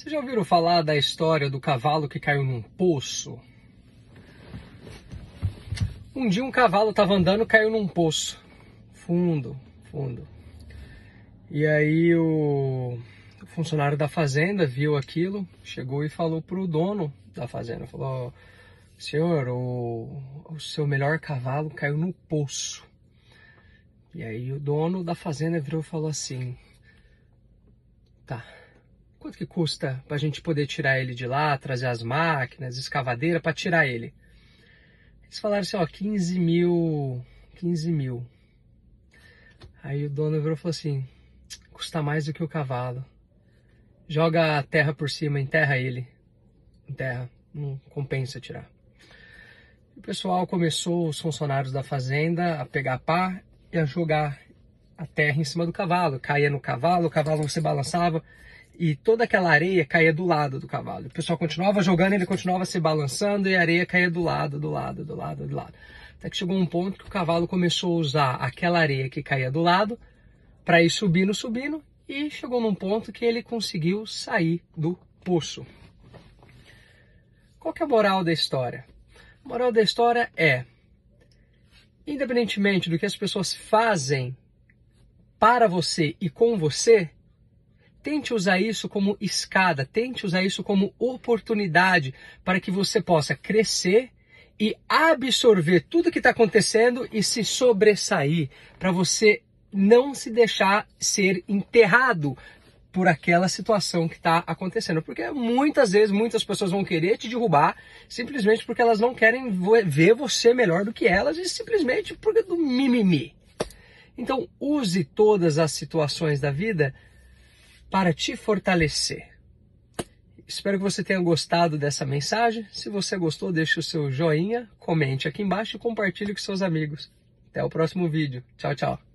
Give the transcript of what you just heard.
Vocês já ouviram falar da história do cavalo que caiu num poço? Um dia um cavalo estava andando, caiu num poço. Fundo, fundo. E aí o funcionário da fazenda viu aquilo, chegou e falou pro dono da fazenda, falou: "Senhor, o, o seu melhor cavalo caiu no poço". E aí o dono da fazenda virou e falou assim: "Tá, Quanto que custa para a gente poder tirar ele de lá, trazer as máquinas, escavadeira para tirar ele? Eles falaram assim, ó, 15 mil, 15 mil. Aí o dono virou e falou assim, custa mais do que o cavalo. Joga a terra por cima, enterra ele. Enterra, não compensa tirar. O pessoal começou, os funcionários da fazenda, a pegar pá e a jogar a terra em cima do cavalo. Caía no cavalo, o cavalo se balançava e toda aquela areia caía do lado do cavalo. O pessoal continuava jogando, ele continuava se balançando e a areia caía do lado, do lado, do lado, do lado. Até que chegou um ponto que o cavalo começou a usar aquela areia que caía do lado para ir subindo, subindo e chegou num ponto que ele conseguiu sair do poço. Qual que é a moral da história? A moral da história é, independentemente do que as pessoas fazem para você e com você, Tente usar isso como escada, tente usar isso como oportunidade para que você possa crescer e absorver tudo que está acontecendo e se sobressair, para você não se deixar ser enterrado por aquela situação que está acontecendo. Porque muitas vezes muitas pessoas vão querer te derrubar simplesmente porque elas não querem ver você melhor do que elas e simplesmente porque do mimimi. Então use todas as situações da vida para te fortalecer. Espero que você tenha gostado dessa mensagem. Se você gostou, deixe o seu joinha, comente aqui embaixo e compartilhe com seus amigos. Até o próximo vídeo. Tchau, tchau.